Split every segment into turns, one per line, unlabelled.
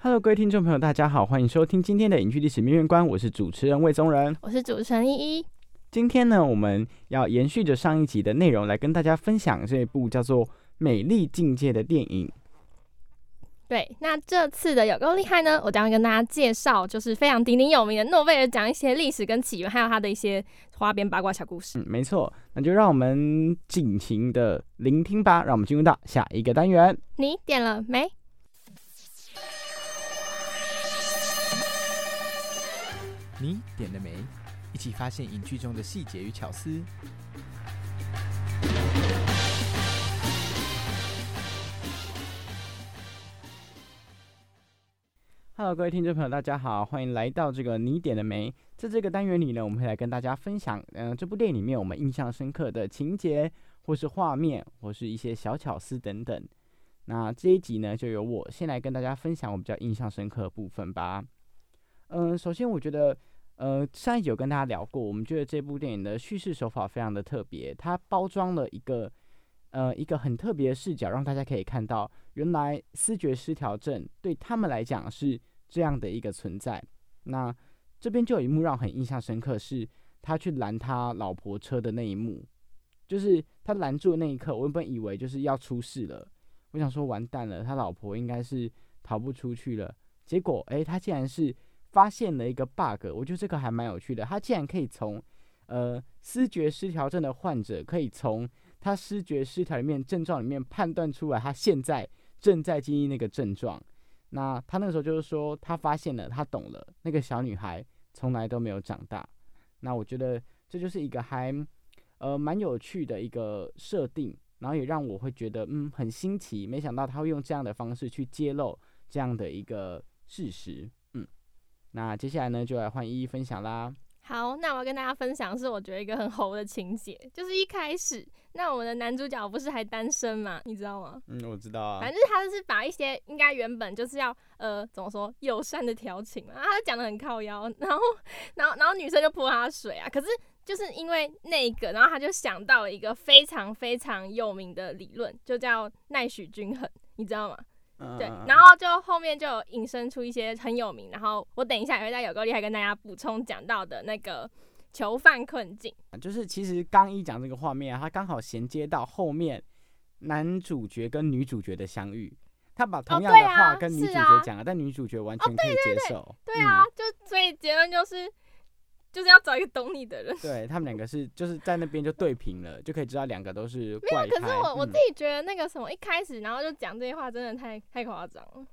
Hello，各位听众朋友，大家好，欢迎收听今天的影剧历史面面观，我是主持人魏宗仁，
我是主持人依依。
今天呢，我们要延续着上一集的内容，来跟大家分享这一部叫做《美丽境界》的电影。
对，那这次的有够厉害呢？我将会跟大家介绍，就是非常鼎鼎有名的诺贝尔奖一些历史跟起源，还有它的一些花边八卦小故事。
嗯，没错，那就让我们尽情的聆听吧。让我们进入到下一个单元。
你点了没？
你点了没？一起发现影剧中的细节与巧思。
Hello，各位听众朋友，大家好，欢迎来到这个你点了没？在这个单元里呢，我们会来跟大家分享，嗯，这部电影里面我们印象深刻的情节，或是画面，或是一些小巧思等等。那这一集呢，就由我先来跟大家分享我比较印象深刻的部分吧。嗯，首先我觉得。呃，上一集有跟大家聊过，我们觉得这部电影的叙事手法非常的特别，它包装了一个呃一个很特别的视角，让大家可以看到，原来思觉失调症对他们来讲是这样的一个存在。那这边就有一幕让我很印象深刻，是他去拦他老婆车的那一幕，就是他拦住的那一刻，我原本以为就是要出事了，我想说完蛋了，他老婆应该是逃不出去了，结果诶，他竟然是。发现了一个 bug，我觉得这个还蛮有趣的。他竟然可以从，呃，视觉失调症的患者可以从他视觉失调里面症状里面判断出来他现在正在经历那个症状。那他那个时候就是说，他发现了，他懂了，那个小女孩从来都没有长大。那我觉得这就是一个还，呃，蛮有趣的一个设定，然后也让我会觉得，嗯，很新奇。没想到他会用这样的方式去揭露这样的一个事实。那接下来呢，就来换依依分享啦。
好，那我要跟大家分享是我觉得一个很猴的情节，就是一开始，那我们的男主角不是还单身嘛，你知道吗？
嗯，我知道啊。
反正他就是把一些应该原本就是要呃怎么说友善的调情嘛，他讲的很靠腰，然后然后然后女生就泼他水啊，可是就是因为那个，然后他就想到了一个非常非常有名的理论，就叫奈许均衡，你知道吗？对，然后就后面就引申出一些很有名，然后我等一下也会在有够厉害跟大家补充讲到的那个囚犯困境。
就是其实刚一讲这个画面啊，它刚好衔接到后面男主角跟女主角的相遇，他把同样的话跟女主角讲了，但女主角完全可以接受。
对啊，就所以结论就是。就是要找一个懂你的人，
对他们两个是就是在那边就对平了，就可以知道两个都是
没有。可是我我自己觉得那个什么一开始然后就讲这些话真的太太夸张了。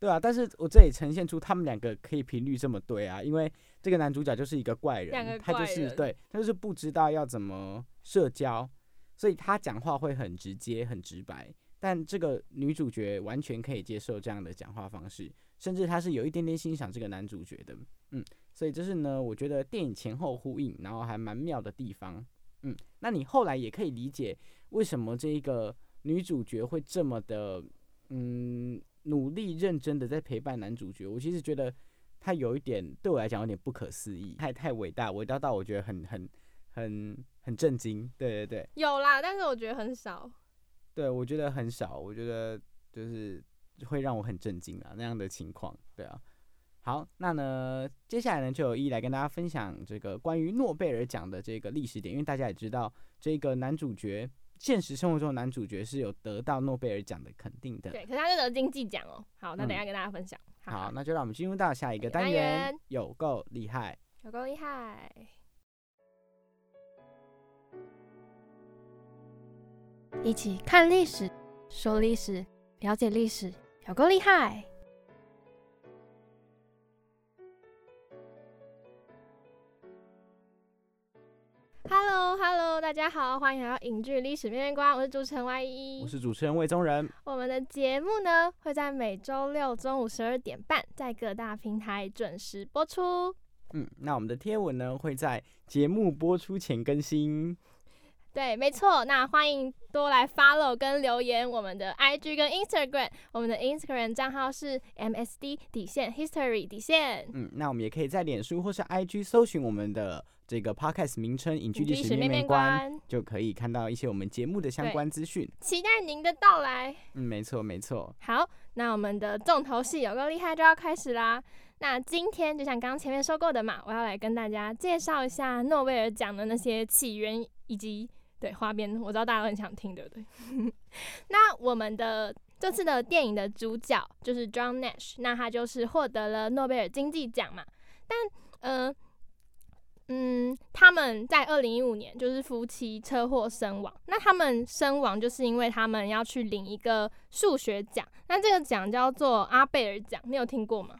对啊，但是我这里呈现出他们两个可以频率这么对啊，因为这个男主角就是一个怪人，他就是对他就是不知道要怎么社交，所以他讲话会很直接很直白。但这个女主角完全可以接受这样的讲话方式，甚至她是有一点点欣赏这个男主角的，嗯。所以这是呢，我觉得电影前后呼应，然后还蛮妙的地方。嗯，那你后来也可以理解为什么这一个女主角会这么的，嗯，努力认真的在陪伴男主角。我其实觉得她有一点对我来讲有点不可思议，太太伟大，伟大到我觉得很很很很震惊。对对对，
有啦，但是我觉得很少。
对，我觉得很少，我觉得就是会让我很震惊啊那样的情况。对啊。好，那呢，接下来呢，就有一来跟大家分享这个关于诺贝尔奖的这个历史点，因为大家也知道，这个男主角现实生活中的男主角是有得到诺贝尔奖的肯定的。
对，可是他就得经济奖哦。好，那等一下跟大家分享。
好，那就让我们进入到下一个
单
元，有够厉害，
有够厉害。一起看历史，说历史，了解历史，有够厉害。Hello，Hello，大家好，欢迎来到影剧历史面面观，我是主持人 Y 一，
我是主持人魏宗仁。
我们的节目呢会在每周六中午十二点半在各大平台准时播出。
嗯，那我们的贴文呢会在节目播出前更新。
对，没错。那欢迎多来 follow 跟留言我们的 IG 跟 Instagram，我们的 Instagram 账号是 MSD 底线 History 底线。
嗯，那我们也可以在脸书或是 IG 搜寻我们的这个 Podcast 名称“影剧历史面面观”，就可以看到一些我们节目的相关资讯。
期待您的到来。
嗯，没错没错。
好，那我们的重头戏有够厉害就要开始啦。那今天就像刚刚前面说过的嘛，我要来跟大家介绍一下诺贝尔奖的那些起源以及。对花边，我知道大家都很想听，对不对？那我们的这次的电影的主角就是 John Nash，那他就是获得了诺贝尔经济奖嘛。但呃嗯，他们在二零一五年就是夫妻车祸身亡。那他们身亡就是因为他们要去领一个数学奖，那这个奖叫做阿贝尔奖，你有听过吗？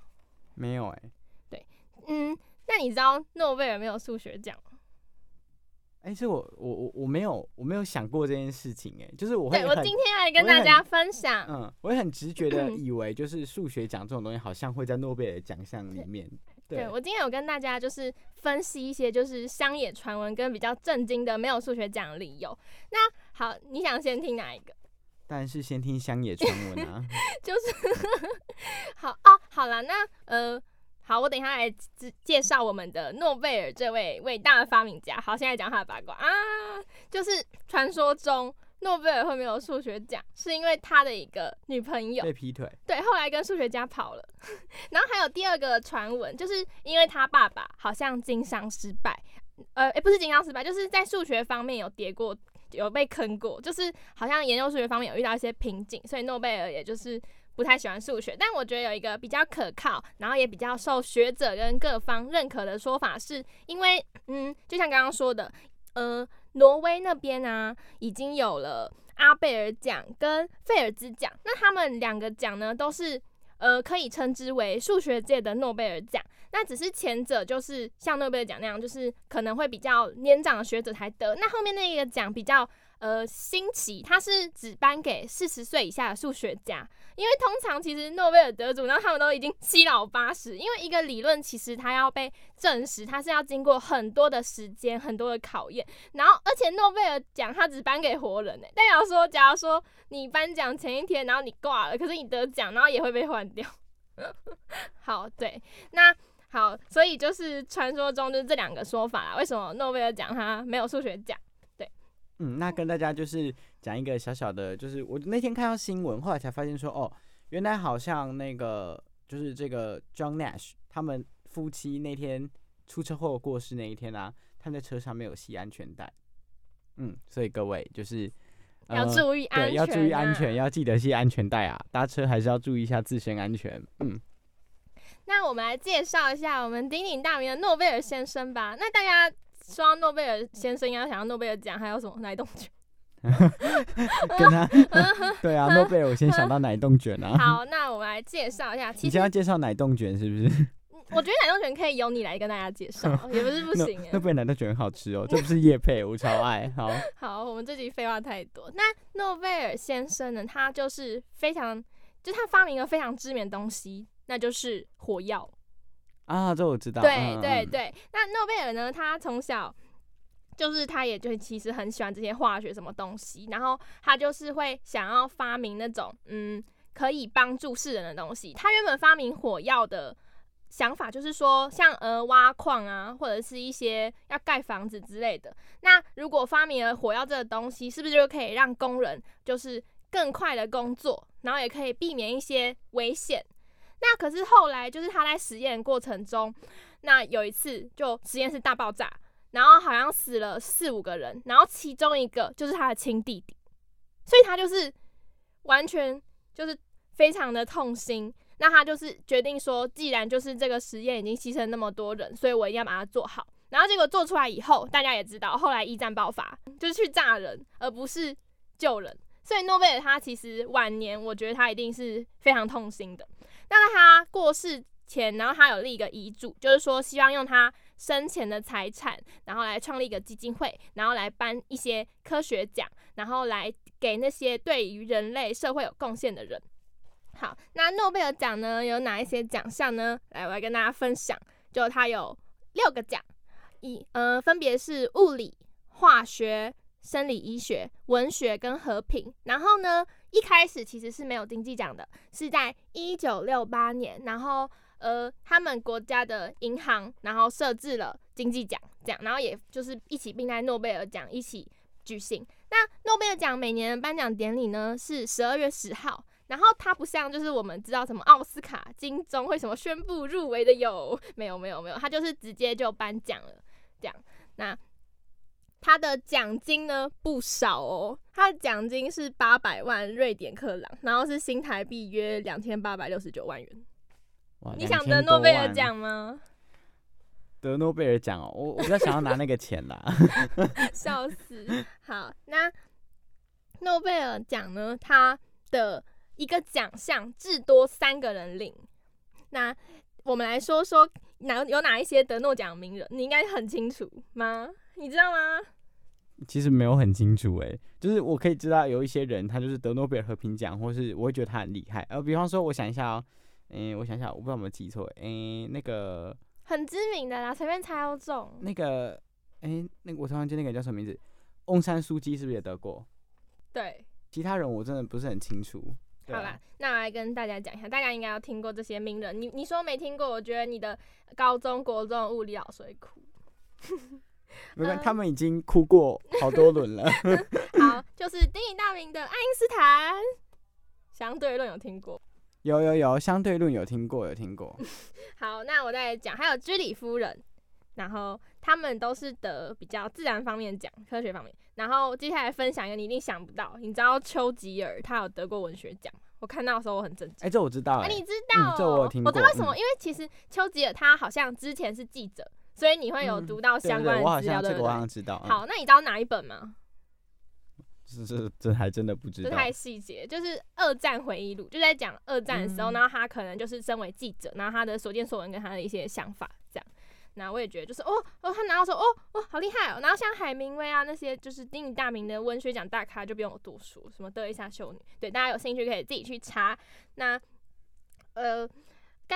没有哎。
对，嗯，那你知道诺贝尔没有数学奖？
哎，是我我我我没有我没有想过这件事情，哎，就是我会
对我今天来跟大家分享，
嗯，我也很直觉的以为就是数学奖这种东西好像会在诺贝尔奖项里面。对
我今天有跟大家就是分析一些就是乡野传闻跟比较震惊的没有数学奖的理由。那好，你想先听哪一个？
当然是先听乡野传闻啊。
就是 好哦，好了，那呃。好，我等一下来介绍我们的诺贝尔这位伟大的发明家。好，现在讲他的八卦啊，就是传说中诺贝尔会没有数学奖，是因为他的一个女朋友
被劈腿，
对，后来跟数学家跑了。然后还有第二个传闻，就是因为他爸爸好像经商失败，呃，也不是经商失败，就是在数学方面有跌过，有被坑过，就是好像研究数学方面有遇到一些瓶颈，所以诺贝尔也就是。不太喜欢数学，但我觉得有一个比较可靠，然后也比较受学者跟各方认可的说法，是因为，嗯，就像刚刚说的，呃，挪威那边啊，已经有了阿贝尔奖跟费尔兹奖，那他们两个奖呢，都是呃可以称之为数学界的诺贝尔奖，那只是前者就是像诺贝尔奖那样，就是可能会比较年长的学者才得，那后面那一个奖比较。呃，新奇，它是只颁给四十岁以下的数学家，因为通常其实诺贝尔得主，然后他们都已经七老八十，因为一个理论其实它要被证实，它是要经过很多的时间、很多的考验，然后而且诺贝尔奖它只颁给活人呢，代表说，假如说你颁奖前一天，然后你挂了，可是你得奖，然后也会被换掉。好，对，那好，所以就是传说中就是这两个说法啦，为什么诺贝尔奖它没有数学奖？
嗯，那跟大家就是讲一个小小的，就是我那天看到新闻，后来才发现说，哦，原来好像那个就是这个 John Nash 他们夫妻那天出车祸过世那一天啊，他们在车上没有系安全带。嗯，所以各位就是
要注意安
全，要注意安全，要记得系安全带啊，搭车还是要注意一下自身安全。嗯，
那我们来介绍一下我们鼎鼎大名的诺贝尔先生吧。那大家。说到诺贝尔先生要想到诺贝尔奖，还有什么奶冻卷？
跟他 对啊，诺贝尔我先想到奶冻卷啊。
好，那我们来介绍一下。
你先要介绍奶冻卷是不是？
我觉得奶冻卷可以由你来跟大家介绍，也不是不行。
诺贝尔奶冻卷很好吃哦，这不是叶配，我超爱好。
好，我们这集废话太多。那诺贝尔先生呢？他就是非常，就他发明了非常知名的东西，那就是火药。
啊，这我知道。
对对对，那诺贝尔呢？他从小就是他，也就其实很喜欢这些化学什么东西，然后他就是会想要发明那种嗯可以帮助世人的东西。他原本发明火药的想法就是说，像呃挖矿啊，或者是一些要盖房子之类的。那如果发明了火药这个东西，是不是就可以让工人就是更快的工作，然后也可以避免一些危险？那可是后来，就是他在实验过程中，那有一次就实验室大爆炸，然后好像死了四五个人，然后其中一个就是他的亲弟弟，所以他就是完全就是非常的痛心。那他就是决定说，既然就是这个实验已经牺牲那么多人，所以我一定要把它做好。然后结果做出来以后，大家也知道，后来一战爆发，就是去炸人，而不是救人。所以诺贝尔他其实晚年，我觉得他一定是非常痛心的。那在他过世前，然后他有立一个遗嘱，就是说希望用他生前的财产，然后来创立一个基金会，然后来颁一些科学奖，然后来给那些对于人类社会有贡献的人。好，那诺贝尔奖呢有哪一些奖项呢？来，我来跟大家分享，就它有六个奖。一呃，分别是物理、化学、生理医学、文学跟和平。然后呢，一开始其实是没有经济奖的，是在一九六八年，然后呃，他们国家的银行然后设置了经济奖，这样，然后也就是一起并在诺贝尔奖一起举行。那诺贝尔奖每年颁奖典礼呢是十二月十号。然后它不像就是我们知道什么奥斯卡、金钟会什么宣布入围的有没有没有没有，它就是直接就颁奖了。这样，那他的奖金呢不少哦，他的奖金是八百万瑞典克朗，然后是新台币约两千八百六十九万元。
哇，
你想得诺贝尔奖吗？
得诺贝尔奖哦，我我比较想要拿那个钱啦。
笑死！好，那诺贝尔奖呢？他的一个奖项至多三个人领。那我们来说说。哪有哪一些得诺奖名人？你应该很清楚吗？你知道吗？
其实没有很清楚哎，就是我可以知道有一些人，他就是得诺贝尔和平奖，或是我会觉得他很厉害。呃，比方说，我想一下哦，嗯，我想一下，我不知道有没有记错，哎，那个
很知名的啦，随便猜都中。
那个，哎，那个我突然间那个叫什么名字？翁山书记是不是也得过？
对。
其他人我真的不是很清楚。
好啦，那我来跟大家讲一下，大家应该要听过这些名人。你你说没听过，我觉得你的高中国中物理老师会哭。
没关系，他们已经哭过好多轮了。
好，就是鼎鼎大名的爱因斯坦，相对论有听过？
有有有，相对论有听过，有听过。
好，那我再讲，还有居里夫人，然后他们都是得比较自然方面奖，科学方面。然后接下来分享一个你一定想不到，你知道丘吉尔他有得过文学奖？我看到的时候我很震惊。
哎，这我知道。
哎，你知道？
这我听过。
我知道为什么？因为其实丘吉尔他好像之前是记者，所以你会有读到相关的资料，对不对？
我好像知道。
好，那你知道哪一本吗？
这这，这还真的不知道。
这太细节，就是二战回忆录，就在讲二战的时候，然后他可能就是身为记者，然后他的所见所闻跟他的一些想法这样。那我也觉得，就是哦哦，他拿到说哦哦，好厉害哦。然后像海明威啊那些就是鼎鼎大名的文学奖大咖，就不用我多说，什么德蕾莎秀女，对大家有兴趣可以自己去查。那呃，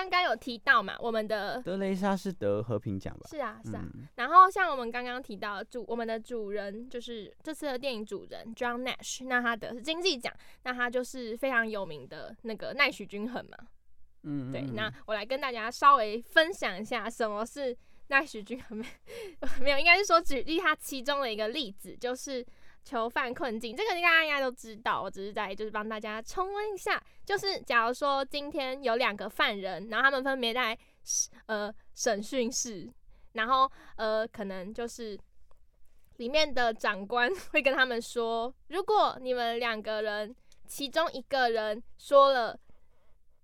刚刚有提到嘛，我们的
德雷莎是得和平奖吧？
是啊是啊。然后像我们刚刚提到主我们的主人，就是这次的电影主人 John Nash，那他的是经济奖，那他就是非常有名的那个奈许均衡嘛。
嗯，
对。那我来跟大家稍微分享一下什么是。奈许均衡没没有，应该是说举例他其中的一个例子，就是囚犯困境。这个大家应该都知道，我只是在就是帮大家重温一下。就是假如说今天有两个犯人，然后他们分别在呃审讯室，然后呃可能就是里面的长官 会跟他们说，如果你们两个人其中一个人说了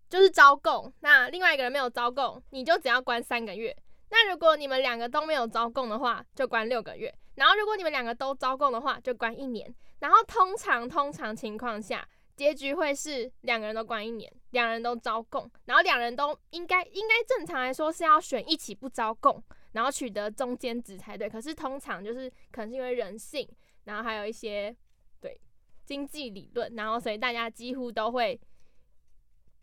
就是招供，那另外一个人没有招供，你就只要关三个月。那如果你们两个都没有招供的话，就关六个月；然后如果你们两个都招供的话，就关一年。然后通常通常情况下，结局会是两个人都关一年，两人都招供，然后两人都应该应该正常来说是要选一起不招供，然后取得中间值才对。可是通常就是可能是因为人性，然后还有一些对经济理论，然后所以大家几乎都会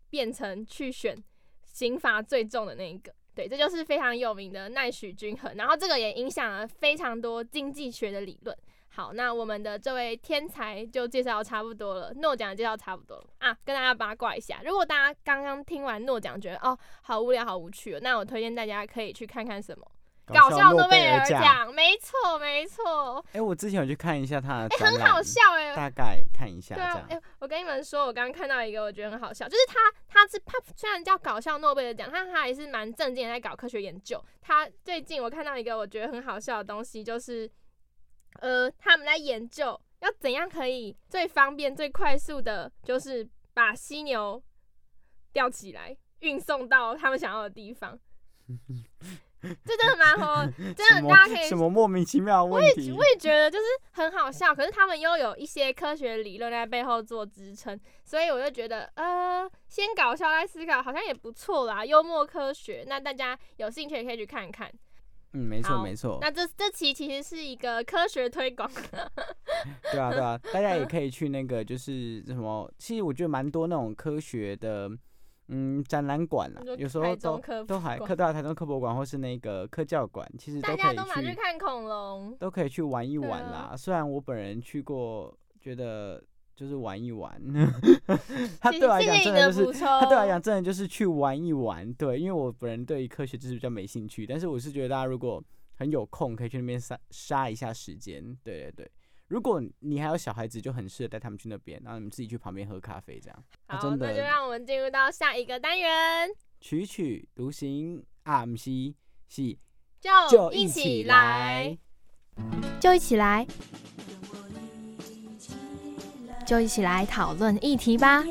变成去选刑罚最重的那一个。对，这就是非常有名的奈许均衡，然后这个也影响了非常多经济学的理论。好，那我们的这位天才就介绍差不多了，诺奖介绍差不多了啊，跟大家八卦一下。如果大家刚刚听完诺奖觉得哦好无聊好无趣哦，那我推荐大家可以去看看什么搞笑
诺
贝
尔奖。
没错没错，
哎、我之前有去看一下他的
哎、很好笑哎、
大概看一下
对啊
样，。
哎、我跟你们说，我刚刚看到一个，我觉得很好笑，就是他，他是他虽然叫搞笑诺贝尔奖，但他还是蛮正经的在搞科学研究。他最近我看到一个我觉得很好笑的东西，就是呃，他们在研究要怎样可以最方便、最快速的，就是把犀牛吊起来，运送到他们想要的地方。这 真的蛮好，真的 大家可以
什么莫名其妙的问题？
我也觉得就是很好笑，可是他们又有一些科学理论在背后做支撑，所以我就觉得，呃，先搞笑再思考，好像也不错啦，幽默科学。那大家有兴趣也可以去看看。
嗯，没错
好
没错，
那这这期其实是一个科学推广，
对啊对啊，大家也可以去那个就是什么，其实我觉得蛮多那种科学的。嗯，展览馆啦，有时候都
科
都还科大台中科博馆或是那个科教馆，其实都可以
大家都拿去
去
看恐龙。
都可以去玩一玩啦。虽然我本人去过，觉得就是玩一玩，他
谢
对我来
谢谢你
讲真的就是
补充。
他对我来讲，真的就是去玩一玩，对，因为我本人对于科学知识比较没兴趣，但是我是觉得大家如果很有空，可以去那边杀杀一下时间，对对对。如果你还有小孩子，就很适合带他们去那边，然后你们自己去旁边喝咖啡，这样。啊
好，
真的
那就让我们进入到下一个单元，
曲曲独行啊，不是是
就
就
一起来，就一起来，就一起来讨论议题吧。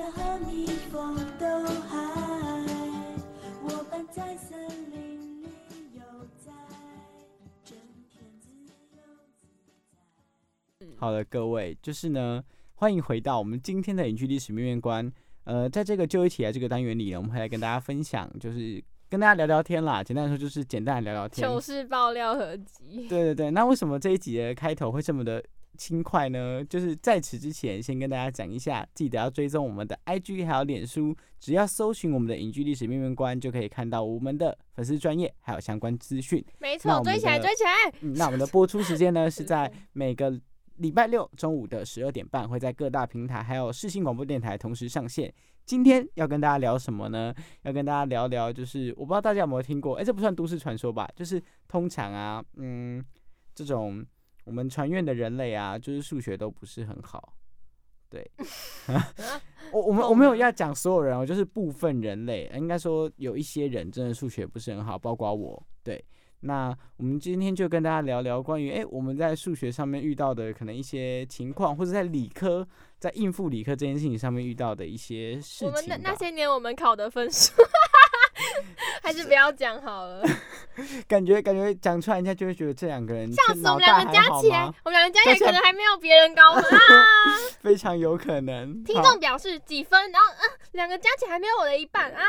好的，各位，就是呢，欢迎回到我们今天的影剧历史面面观。呃，在这个就一起来这个单元里呢，我们会来跟大家分享，就是跟大家聊聊天啦。简单来说，就是简单的聊聊天。
糗事爆料合集。
对对对，那为什么这一集的开头会这么的轻快呢？就是在此之前，先跟大家讲一下，记得要追踪我们的 IG 还有脸书，只要搜寻我们的影剧历史面面观，就可以看到我们的粉丝专业还有相关资讯。
没错，追起来，追起来！
嗯，那我们的播出时间呢是在 每个礼拜六中午的十二点半，会在各大平台还有视信广播电台同时上线。今天要跟大家聊什么呢？要跟大家聊聊，就是我不知道大家有没有听过，哎、这不算都市传说吧？就是通常啊，嗯，这种我们传院的人类啊，就是数学都不是很好。对，我我们我没有要讲所有人我，就是部分人类，应该说有一些人真的数学不是很好，包括我。对，那我们今天就跟大家聊聊关于哎、诶我们在数学上面遇到的可能一些情况，或者在理科在应付理科这件事情上面遇到的一些事
我们那
情。
那些年我们考的分数，还是不要讲好了。
感觉感觉讲出来，人家就会觉得这两个人
笑死，我们两个加起来？，我们两个加起来
加起来
可能还没有别人高分啊！
非常有可能。
听众表示几分，然后嗯，两个加起来还没有我的一半啊！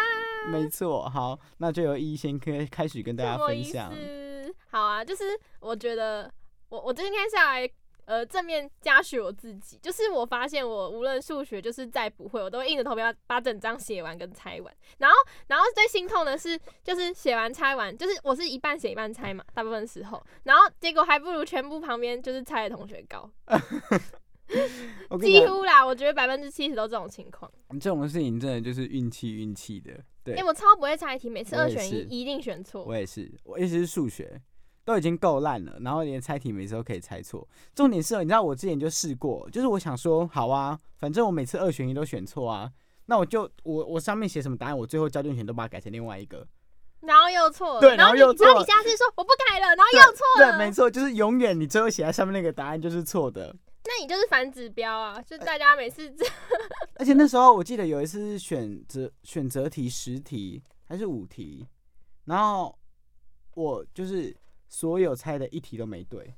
没错，好，那就由一先开开始跟大家分享。
思？好啊，就是我觉得我我今天下来。呃，正面嘉许我自己，就是我发现我无论数学就是再不会，我都会硬着头皮要把整张写完跟拆完。然后，然后最心痛的是，就是写完拆完，就是我是一半写一半拆嘛，大部分时候，然后结果还不如全部旁边就是拆的同学高，
我跟你讲，
几乎啦，我觉得百分之七十都这种情况。
这种事情真的就是运气运气的。对
因为，我超不会猜题，每次
我也是
二选一一定选错
我。也是，我尤其是数学都已经够烂了，然后连猜题每次都可以猜错。重点是，你知道我之前就试过，就是我想说，好啊，反正我每次二选一都选错啊，那我就我我上面写什么答案，我最后交卷前都把它改成另外一个。
然后又错了，
对
然
后又错
然后你下次说我不改了，然后又错了，
对，没错，就是永远你最后写在上面那个答案就是错的。
那你就是反指标啊！就大家每次这
而且那时候我记得有一次是选择选择题十题还是五题，然后我就是所有猜的一题都没对，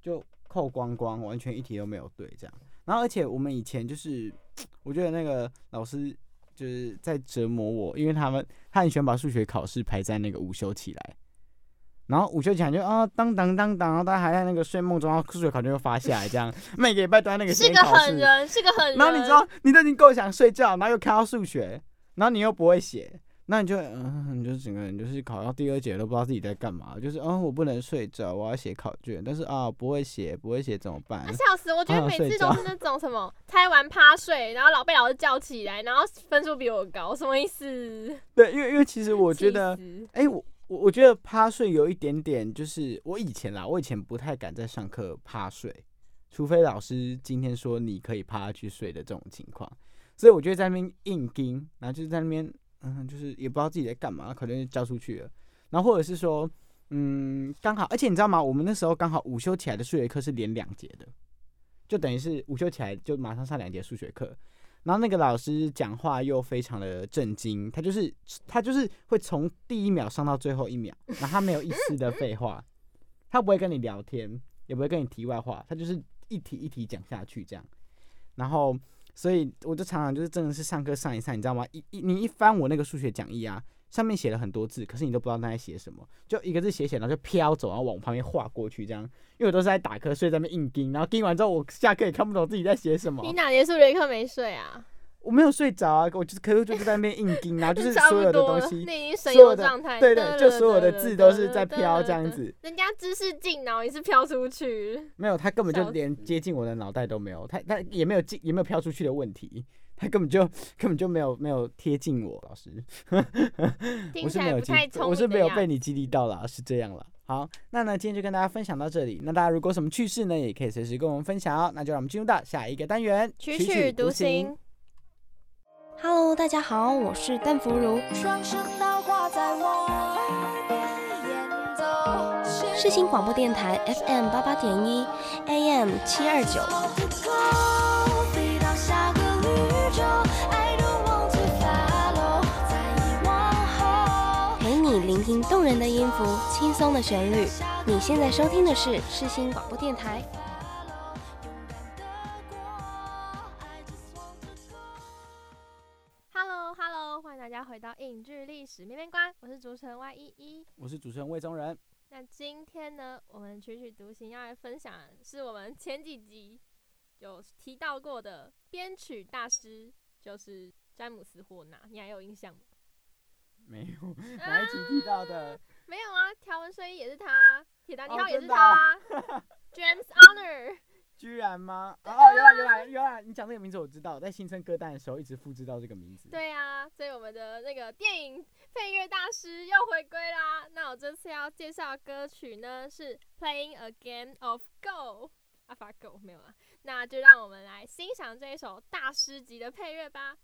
就扣光光，完全一题都没有对这样。然后而且我们以前就是，我觉得那个老师就是在折磨我，因为他们他很喜欢把数学考试排在那个午休起来。然后午休起来就啊当当当当，然后大家还在那个睡梦中，然后数学考卷又发下来，这样 每个礼拜都在那个
是个。狠人，是个狠人。
然后你知道，你都已经够想睡觉，然后又看到数学，然后你又不会写，那你就嗯，你就整个人就是考到第二节都不知道自己在干嘛，就是嗯，我不能睡着，我要写考卷，但是啊，不会写，不会写怎么办
啊，？笑死！我觉得每次都是那种什么猜完趴睡，然后老被老师叫起来，然后分数比我高，什么意思？
对，因为因为其实我觉得，哎、我我我觉得趴睡有一点点，就是我以前啦，我以前不太敢在上课趴睡，除非老师今天说你可以趴去睡的这种情况，所以我就会在那边硬盯，然后就是在那边，嗯，就是也不知道自己在干嘛，可能就交出去了，然后或者是说，嗯，刚好，而且你知道吗？我们那时候刚好午休起来的数学课是连两节的，就等于是午休起来就马上上两节数学课。然后那个老师讲话又非常的震惊，他就是他就是会从第一秒上到最后一秒，然后他没有一丝的废话，他不会跟你聊天，也不会跟你题外话，他就是一题一题讲下去这样。然后，所以我就常常就是真的是上课上一上，你知道吗？一一你一翻我那个数学讲义啊，上面写了很多字，可是你都不知道他在写什么，就一个字写写，然后就飘走，然后往旁边划过去这样。因为我都是在打瞌睡，在那边硬盯，然后盯完之后，我下课也看不懂自己在写什么。
你哪节数学课没睡啊？
我没有睡着啊，我就是可是就是在那边硬盯，然后就是所有的东西，
那已经状态，
对对就所有的字都是在飘这样子
人家知识进脑，也是飘出去。
没有，他根本就连接近我的脑袋都没有，他他也没有进，也没有飘出去的问题，他根本就根本就没有没有贴近我，老师，
听
我是没有我是没有被你激励到了，是这样了。好，那呢，今天就跟大家分享到这里。那大家如果有什么趣事呢，也可以随时跟我们分享哦。那就让我们进入到下一个单元，
曲曲独行。
Hello，大家好，我是邓福如。
双声道挂在我耳边演奏，
世新广播电台 FM 八八点一，AM 七二九。动人的音符，轻松的旋律。你现在收听的是世新广播电台。
Hello Hello，欢迎大家回到影剧历史面面观，我是主持人 Y 一一。
我是主持人魏宗仁。
那今天呢，我们曲曲独行要来分享是我们前几集有提到过的编曲大师，就是詹姆斯霍纳，你还有印象吗？
没有哪一集提到的？
没有啊，条纹睡衣也是他，铁达尼
哦
号也是他啊、James Honor。
居然吗？哦，
啊
原来原来原来，你讲这个名字我知道，在新生歌单的时候一直复制到这个名字。
对啊，所以我们的那个电影配乐大师又回归啦。那我这次要介绍的歌曲呢是《Playing a Game of Go》，AlphaGo 没有啊，那就让我们来欣赏这一首大师级的配乐吧。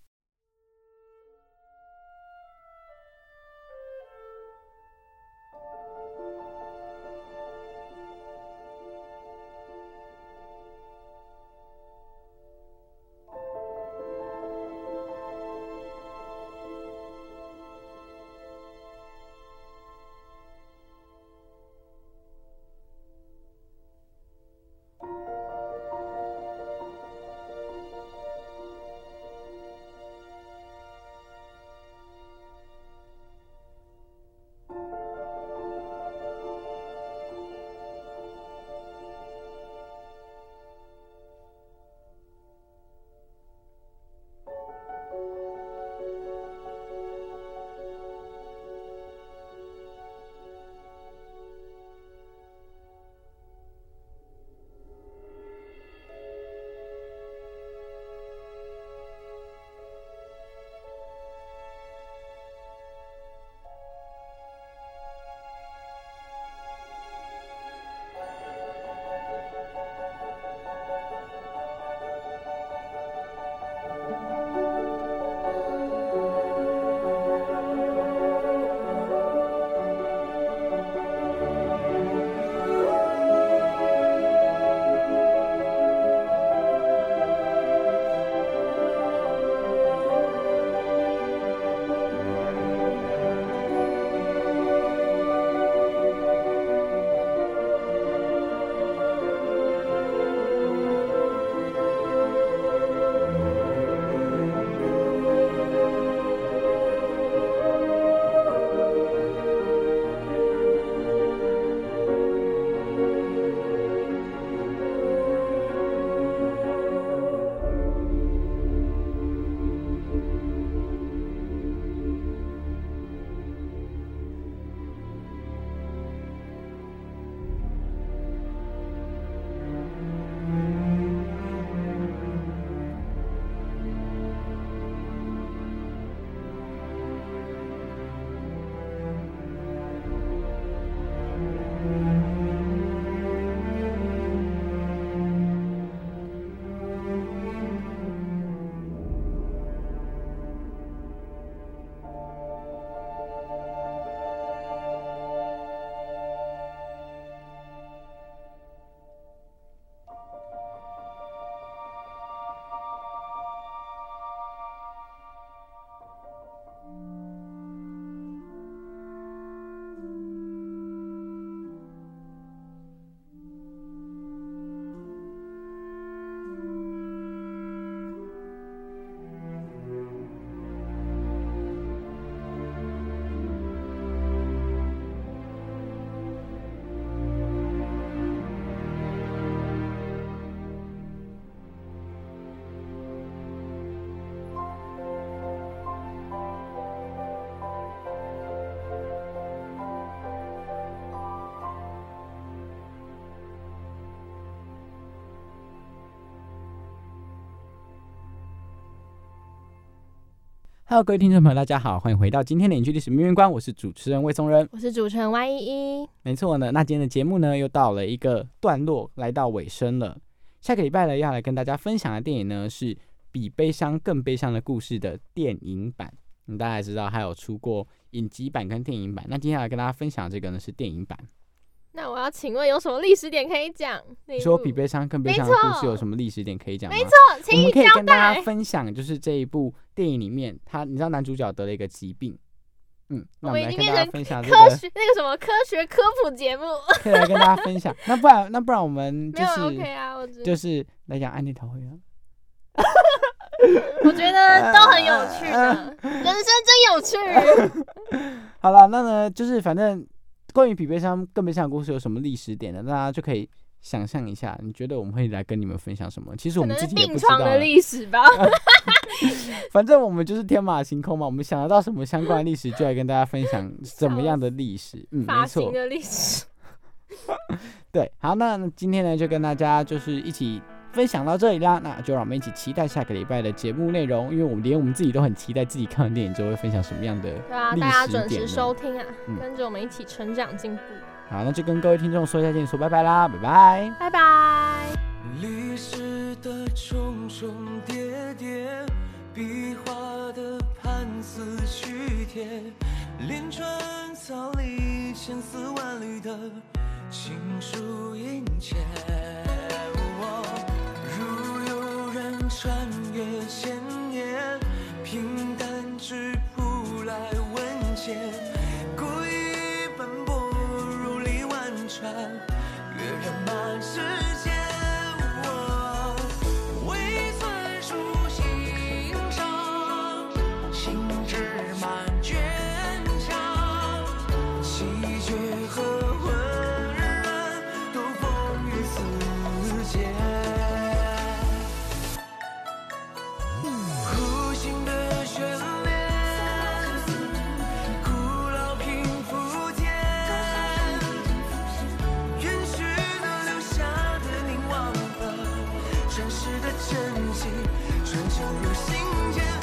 Hello，各位听众朋友，大家好，欢迎回到今天的影剧历史面面观，我是主持人魏松仁。
我是主持人 Y 一一，
没错呢，那今天的节目呢又到了一个段落，来到尾声了。下个礼拜呢要来跟大家分享的电影呢是《比悲伤更悲伤的故事》的电影版。嗯，大家也知道还有出过影集版跟电影版。那接下来跟大家分享这个呢是电影版。
那我要请问有什么历史点可以讲？
你说比悲伤更悲伤的故事有什么历史点可以讲吗？
没错，
我
请你
可以跟大家。分享，就是这一部电影里面，他你知道男主角得了一个疾病，嗯，那我
我们
们来跟大家分享这
科
个，
学那个什么科学科普节目，
可以来跟大家分享。那不然那不然我们就
没有
是
OK 啊，我
就是来讲安妮桃会啊。
我觉得都很有趣的，人生真有趣。
好了，那呢就是反正关于匹配箱更悲伤的故事有什么历史点呢？大家就可以想象一下，你觉得我们会来跟你们分享什么？其实我们自己也不知道的，
历史吧。
反正我们就是天马行空嘛，我们想得到什么相关的历史，就来跟大家分享怎么样的历史。嗯，没错。
的历史，
对，好，那今天呢就跟大家就是一起分享到这里啦，那就让我们一起期待下个礼拜的节目内容，因为我们连我们自己都很期待自己看完电影之后会分享什么样的
对啊，大家准时收听啊，
嗯
跟着我们一起成长进步。
好，那就跟各位听众说再见，说拜拜啦，拜拜。
拜拜。
历史的重重叠叠，笔画的盘丝曲帖，连川草里千丝万缕的情书殷切。穿越千年，平淡质朴来问切，故意斑驳如历万川，越人满世传承入心间。